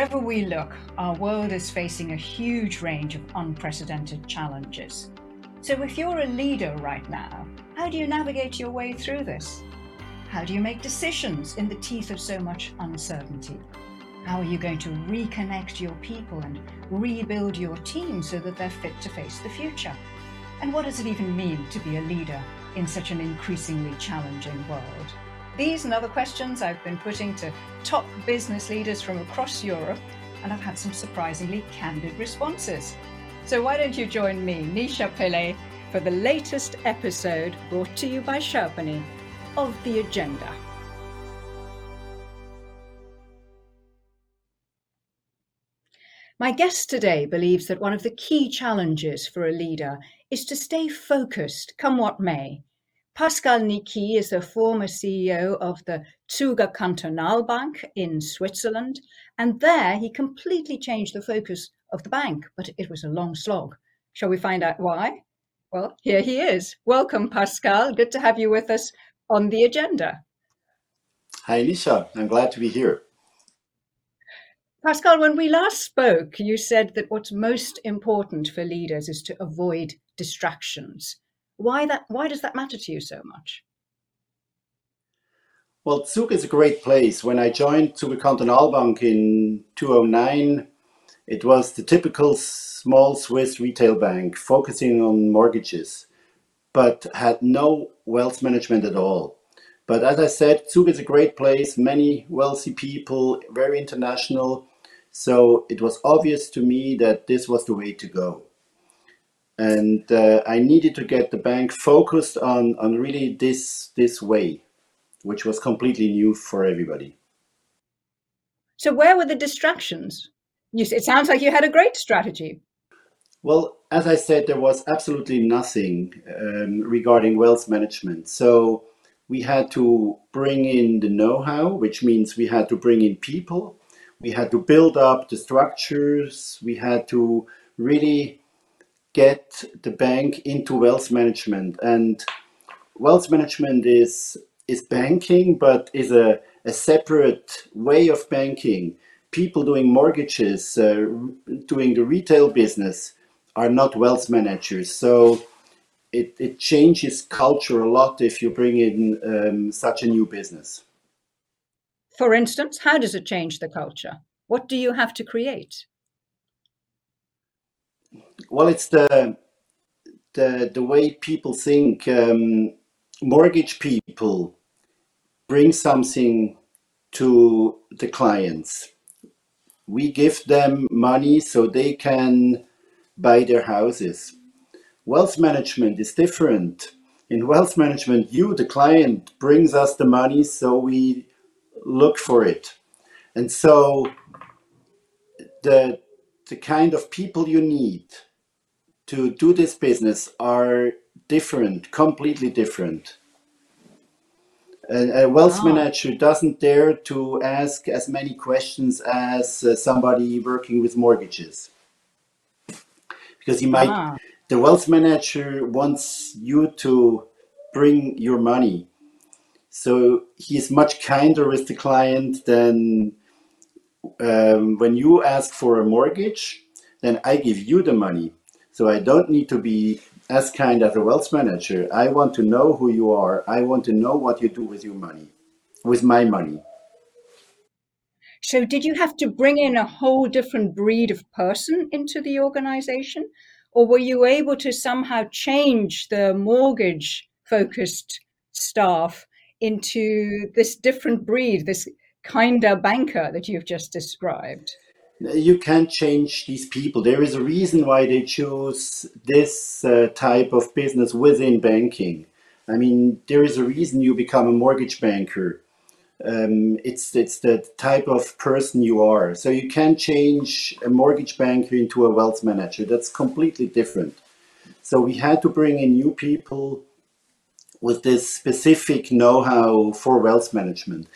Wherever we look, our world is facing a huge range of unprecedented challenges. So, if you're a leader right now, how do you navigate your way through this? How do you make decisions in the teeth of so much uncertainty? How are you going to reconnect your people and rebuild your team so that they're fit to face the future? And what does it even mean to be a leader in such an increasingly challenging world? These and other questions I've been putting to top business leaders from across Europe, and I've had some surprisingly candid responses. So why don't you join me, Nisha Pele, for the latest episode brought to you by Sherpany of The Agenda. My guest today believes that one of the key challenges for a leader is to stay focused, come what may, Pascal Niquille is the former CEO of the Zuger Kantonalbank in Switzerland, and there he completely changed the focus of the bank, but it was a long slog. Shall we find out why? Well, here he is. Welcome, Pascal. Good to have you with us on the agenda. Hi, Lisa. I'm glad to be here. Pascal, when we last spoke, you said that what's most important for leaders is to avoid distractions. Why that? Why does that matter to you so much? Well, Zug is a great place. When I joined Zug Kantonalbank in 2009, it was the typical small Swiss retail bank focusing on mortgages, but had no wealth management at all. But as I said, Zug is a great place, many wealthy people, very international. So it was obvious to me that this was the way to go and uh, I needed to get the bank focused on on really this this way, which was completely new for everybody. So where were the distractions? You, it sounds like you had a great strategy. Well, as I said, there was absolutely nothing um, regarding wealth management. So we had to bring in the know-how, which means we had to bring in people. We had to build up the structures. We had to really get the bank into wealth management. And wealth management is is banking, but is a, a separate way of banking. People doing mortgages, uh, doing the retail business, are not wealth managers. So it, it changes culture a lot if you bring in um, such a new business. For instance, how does it change the culture? What do you have to create? Well, it's the the the way people think. Um, mortgage people bring something to the clients. We give them money so they can buy their houses. Wealth management is different. In wealth management, you, the client, brings us the money so we look for it. And so the the kind of people you need to do this business are different, completely different. A, a wealth oh. manager doesn't dare to ask as many questions as uh, somebody working with mortgages. Because he might, ah. the wealth manager wants you to bring your money. So he is much kinder with the client than um, when you ask for a mortgage, then I give you the money. So I don't need to be as kind as a wealth manager. I want to know who you are. I want to know what you do with your money, with my money. So, did you have to bring in a whole different breed of person into the organization? Or were you able to somehow change the mortgage focused staff into this different breed, this kinder banker that you've just described? You can't change these people. There is a reason why they choose this uh, type of business within banking. I mean, there is a reason you become a mortgage banker. Um, it's it's the type of person you are. So you can't change a mortgage banker into a wealth manager. That's completely different. So we had to bring in new people with this specific know-how for wealth management.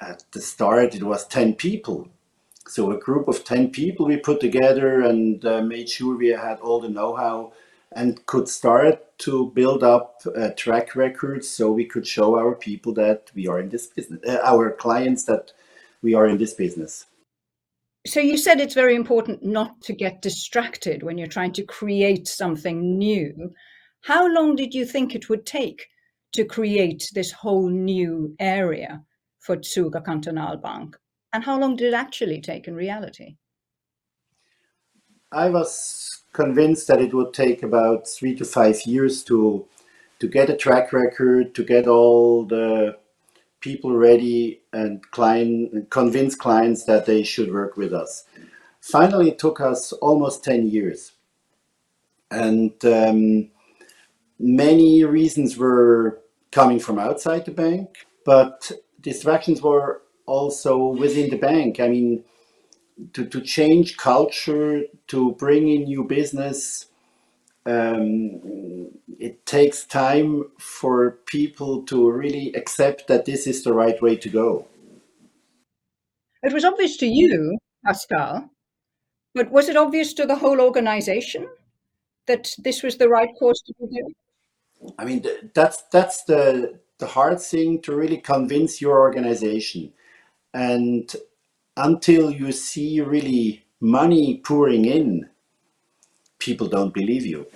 At the start, it was ten people so a group of 10 people we put together and uh, made sure we had all the know-how and could start to build up a track record so we could show our people that we are in this business, uh, our clients that we are in this business. So you said it's very important not to get distracted when you're trying to create something new. How long did you think it would take to create this whole new area for Zuger Kantonalbank? And how long did it actually take in reality? I was convinced that it would take about three to five years to to get a track record, to get all the people ready and client convince clients that they should work with us. Finally, it took us almost 10 years. And um, many reasons were coming from outside the bank, but distractions were also within the bank. I mean, to, to change culture, to bring in new business, um, it takes time for people to really accept that this is the right way to go. It was obvious to you, Pascal, but was it obvious to the whole organization that this was the right course to be doing? I mean, that's that's the the hard thing to really convince your organization, and until you see really money pouring in, people don't believe you.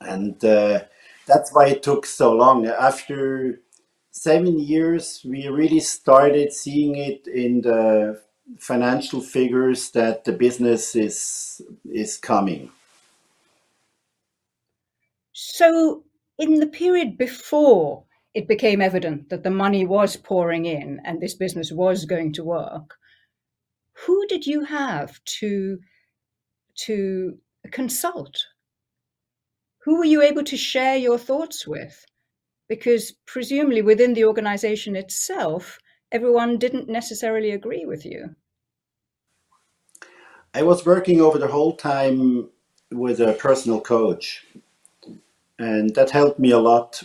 And uh, that's why it took so long. After seven years, we really started seeing it in the financial figures that the business is is coming. So, in the period before it became evident that the money was pouring in and this business was going to work, who did you have to to consult? Who were you able to share your thoughts with? Because presumably within the organization itself, everyone didn't necessarily agree with you. I was working over the whole time with a personal coach, and that helped me a lot.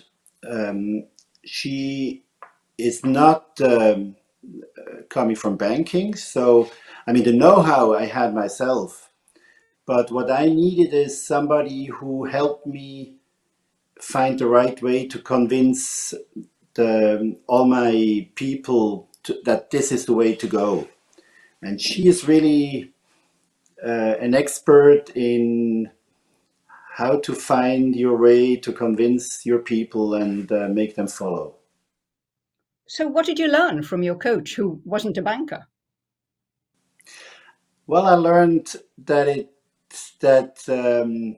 Um, she is not um, coming from banking, so I mean the know-how I had myself but what I needed is somebody who helped me find the right way to convince the, all my people to, that this is the way to go. And she is really uh, an expert in how to find your way to convince your people and uh, make them follow. So, what did you learn from your coach who wasn't a banker? Well, I learned that it that um,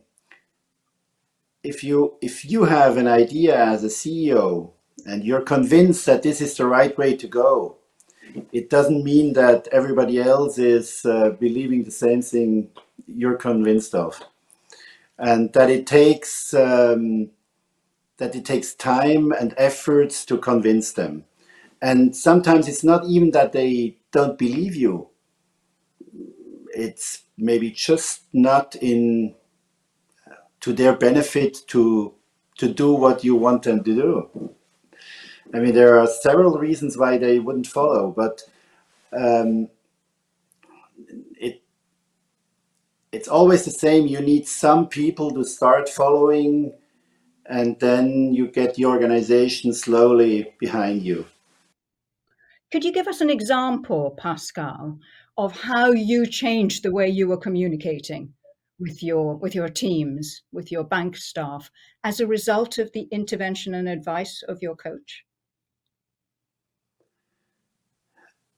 if you if you have an idea as a CEO and you're convinced that this is the right way to go, it doesn't mean that everybody else is uh, believing the same thing you're convinced of, and that it takes um, that it takes time and efforts to convince them, and sometimes it's not even that they don't believe you. It's maybe just not in to their benefit to to do what you want them to do. I mean, there are several reasons why they wouldn't follow, but um, it it's always the same. You need some people to start following, and then you get the organization slowly behind you. Could you give us an example, Pascal, of how you changed the way you were communicating with your with your teams, with your bank staff, as a result of the intervention and advice of your coach?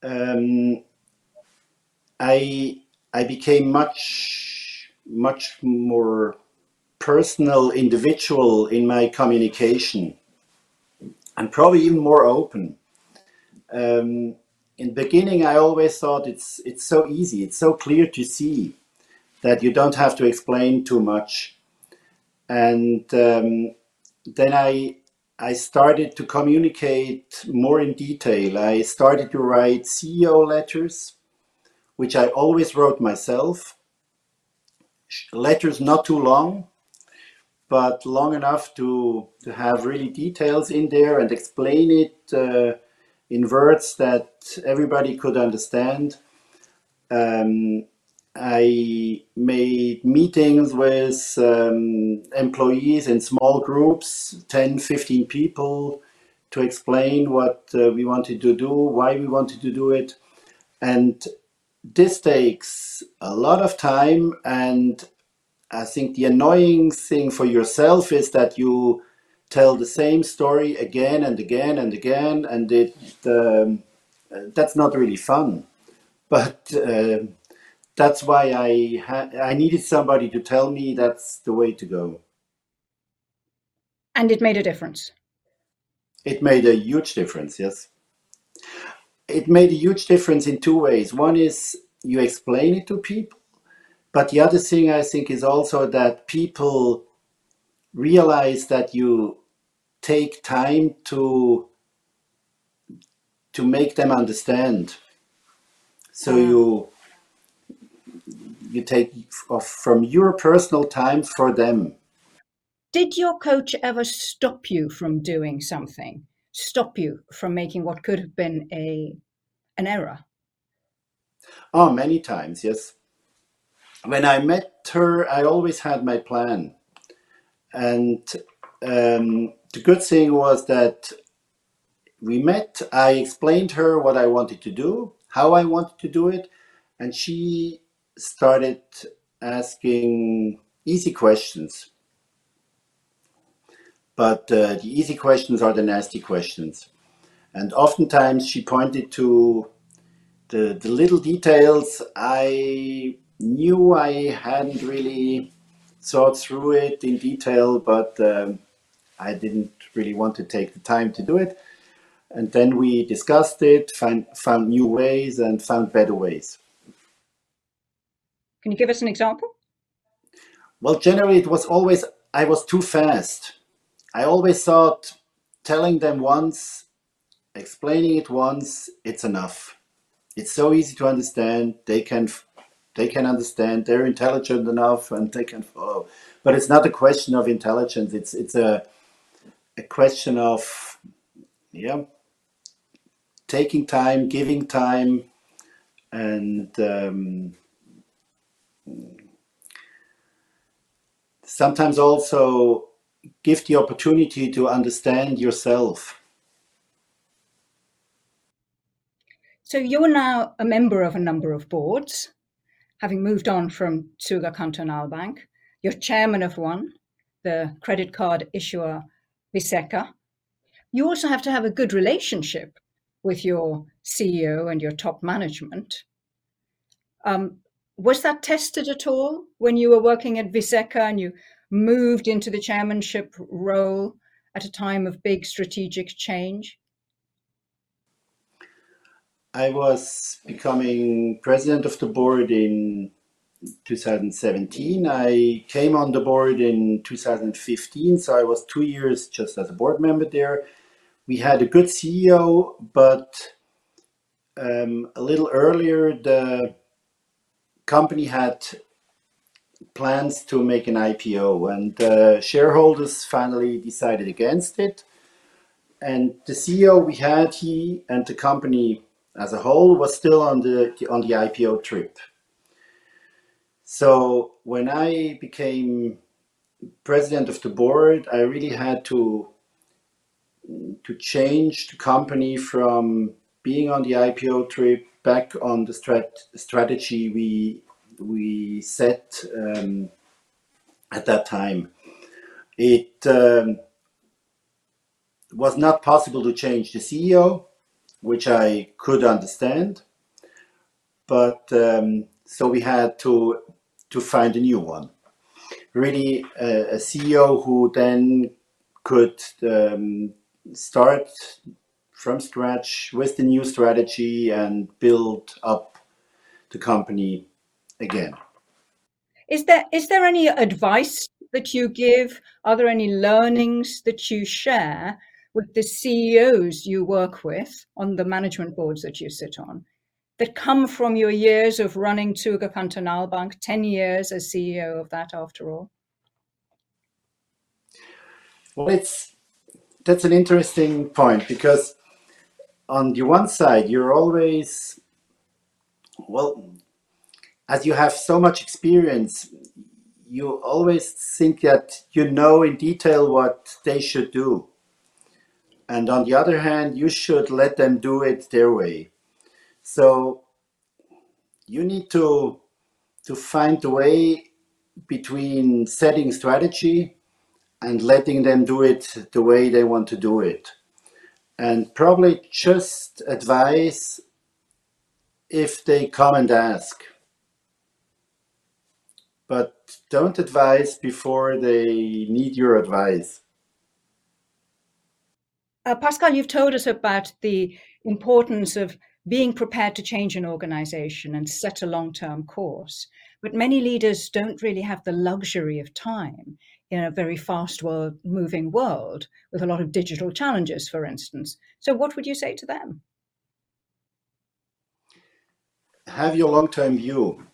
Um, I I became much much more personal, individual in my communication, and probably even more open. Um, in the beginning, I always thought it's it's so easy, it's so clear to see that you don't have to explain too much. And um, then I I started to communicate more in detail. I started to write CEO letters, which I always wrote myself. Letters not too long, but long enough to, to have really details in there and explain it uh, in words that everybody could understand. Um, I made meetings with um, employees in small groups, 10, 15 people, to explain what uh, we wanted to do, why we wanted to do it. And this takes a lot of time and I think the annoying thing for yourself is that you tell the same story again and again and again, and it um, that's not really fun. But uh, that's why I I needed somebody to tell me that's the way to go. And it made a difference. It made a huge difference. Yes, it made a huge difference in two ways. One is you explain it to people, but the other thing I think is also that people realize that you take time to to make them understand. So mm. you you take off from your personal time for them. Did your coach ever stop you from doing something? Stop you from making what could have been a an error? Oh, many times, yes. When I met her, I always had my plan. And um, the good thing was that we met, I explained her what I wanted to do, how I wanted to do it, and she started asking easy questions. But uh, the easy questions are the nasty questions. And oftentimes she pointed to the, the little details I knew I hadn't really thought through it in detail, but um, I didn't really want to take the time to do it. And then we discussed it, find, found new ways, and found better ways. Can you give us an example? Well, generally, it was always, I was too fast. I always thought telling them once, explaining it once, it's enough. It's so easy to understand. They can they can understand. They're intelligent enough, and they can follow. But it's not a question of intelligence. It's it's a a question of yeah taking time, giving time, and um, sometimes also give the opportunity to understand yourself. So you're now a member of a number of boards, having moved on from Zuger Kantonalbank. You're chairman of one, the credit card issuer Viseca. You also have to have a good relationship with your CEO and your top management. Um, was that tested at all when you were working at Viseca and you moved into the chairmanship role at a time of big strategic change? I was becoming president of the board in 2017. I came on the board in 2015, so I was two years just as a board member there. We had a good CEO, but um, a little earlier, the company had plans to make an IPO, and the shareholders finally decided against it. And the CEO we had, he and the company as a whole was still on the on the IPO trip. So when I became president of the board, I really had to to change the company from being on the IPO trip back on the strat strategy we we set um, at that time. It um, was not possible to change the CEO, which I could understand, but um, so we had to to find a new one. Really, a CEO who then could um, start from scratch with the new strategy and build up the company again. Is there is there any advice that you give? Are there any learnings that you share with the CEOs you work with on the management boards that you sit on that come from your years of running Zuger Kantonalbank, 10 years as CEO of that after all? Well, it's that's an interesting point because on the one side you're always well as you have so much experience you always think that you know in detail what they should do and on the other hand you should let them do it their way so you need to to find a way between setting strategy and letting them do it the way they want to do it. And probably just advise if they come and ask. But don't advise before they need your advice. Uh, Pascal, you've told us about the importance of being prepared to change an organization and set a long term course. But many leaders don't really have the luxury of time in a very fast world moving world with a lot of digital challenges, for instance. So, what would you say to them? Have your long term view.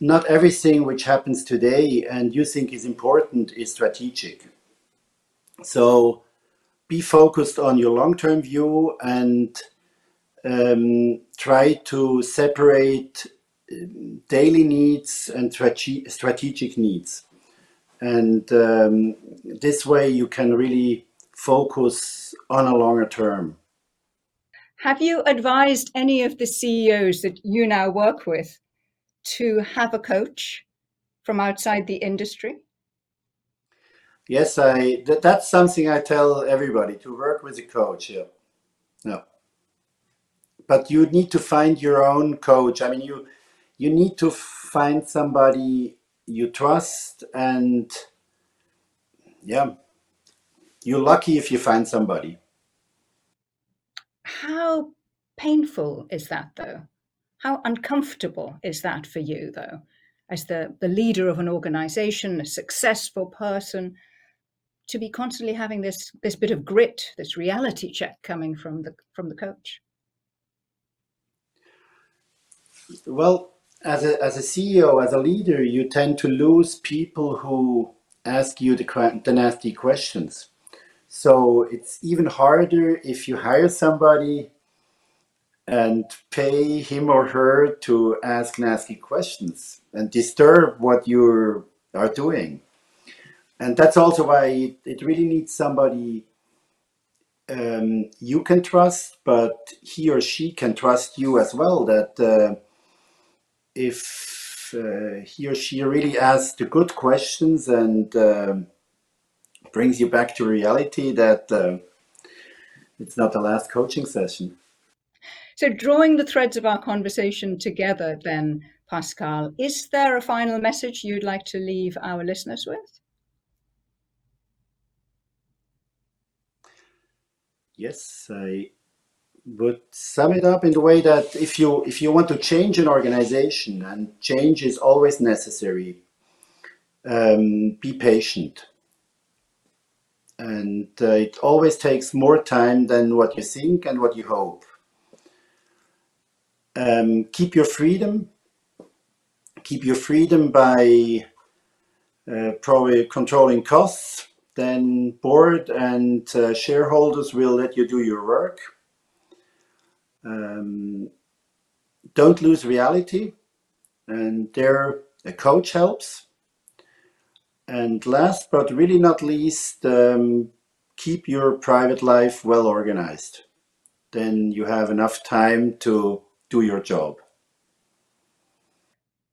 Not everything which happens today and you think is important is strategic. So, be focused on your long term view and um, try to separate um, daily needs and strategic needs. And um, this way you can really focus on a longer term. Have you advised any of the CEOs that you now work with to have a coach from outside the industry? Yes, I. That, that's something I tell everybody to work with a coach. Yeah, no but you need to find your own coach. I mean, you you need to find somebody you trust, and yeah, you're lucky if you find somebody. How painful is that, though? How uncomfortable is that for you, though, as the, the leader of an organization, a successful person, to be constantly having this this bit of grit, this reality check coming from the from the coach? Well, as a, as a CEO, as a leader, you tend to lose people who ask you the, the nasty questions. So it's even harder if you hire somebody and pay him or her to ask nasty questions and disturb what you are doing. And that's also why it really needs somebody um, you can trust, but he or she can trust you as well. That uh, if uh, he or she really asks the good questions and uh, brings you back to reality, that uh, it's not the last coaching session. So, drawing the threads of our conversation together, then, Pascal, is there a final message you'd like to leave our listeners with? Yes, I would sum it up in the way that if you if you want to change an organization and change is always necessary um, be patient and uh, it always takes more time than what you think and what you hope um, keep your freedom keep your freedom by uh, probably controlling costs then board and uh, shareholders will let you do your work um, don't lose reality, and there a coach helps. And last but really not least, um, keep your private life well organized. Then you have enough time to do your job.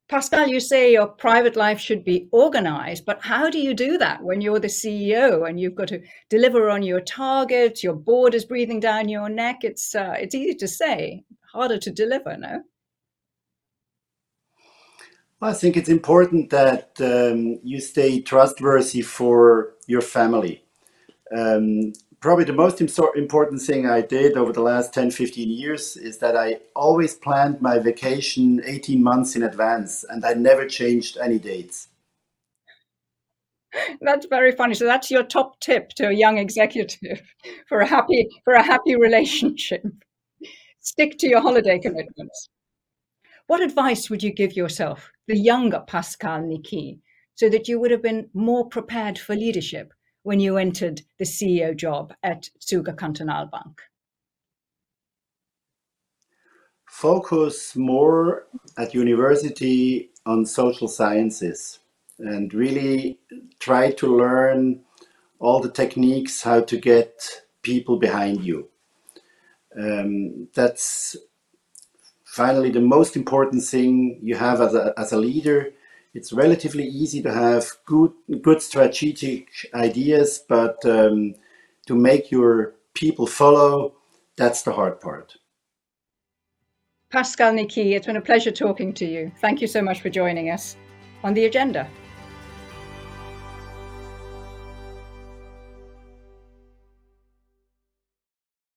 Pascal, you say your private life should be organized, but how do you do that when you're the CEO and you've got to deliver on your targets? Your board is breathing down your neck. It's uh, it's easy to say, harder to deliver. No. I think it's important that um, you stay trustworthy for your family. Um, probably the most important thing I did over the last 10, 15 years is that I always planned my vacation 18 months in advance and I never changed any dates. That's very funny. So that's your top tip to a young executive for a happy for a happy relationship. Stick to your holiday commitments. What advice would you give yourself, the younger Pascal Niquille, so that you would have been more prepared for leadership when you entered the CEO job at Zuger Kantonalbank? Focus more at university on social sciences and really try to learn all the techniques how to get people behind you. Um, that's finally, the most important thing you have as a, as a leader, it's relatively easy to have good, good strategic ideas, but um, to make your people follow, that's the hard part. Pascal Niquille, it's been a pleasure talking to you. Thank you so much for joining us on the agenda.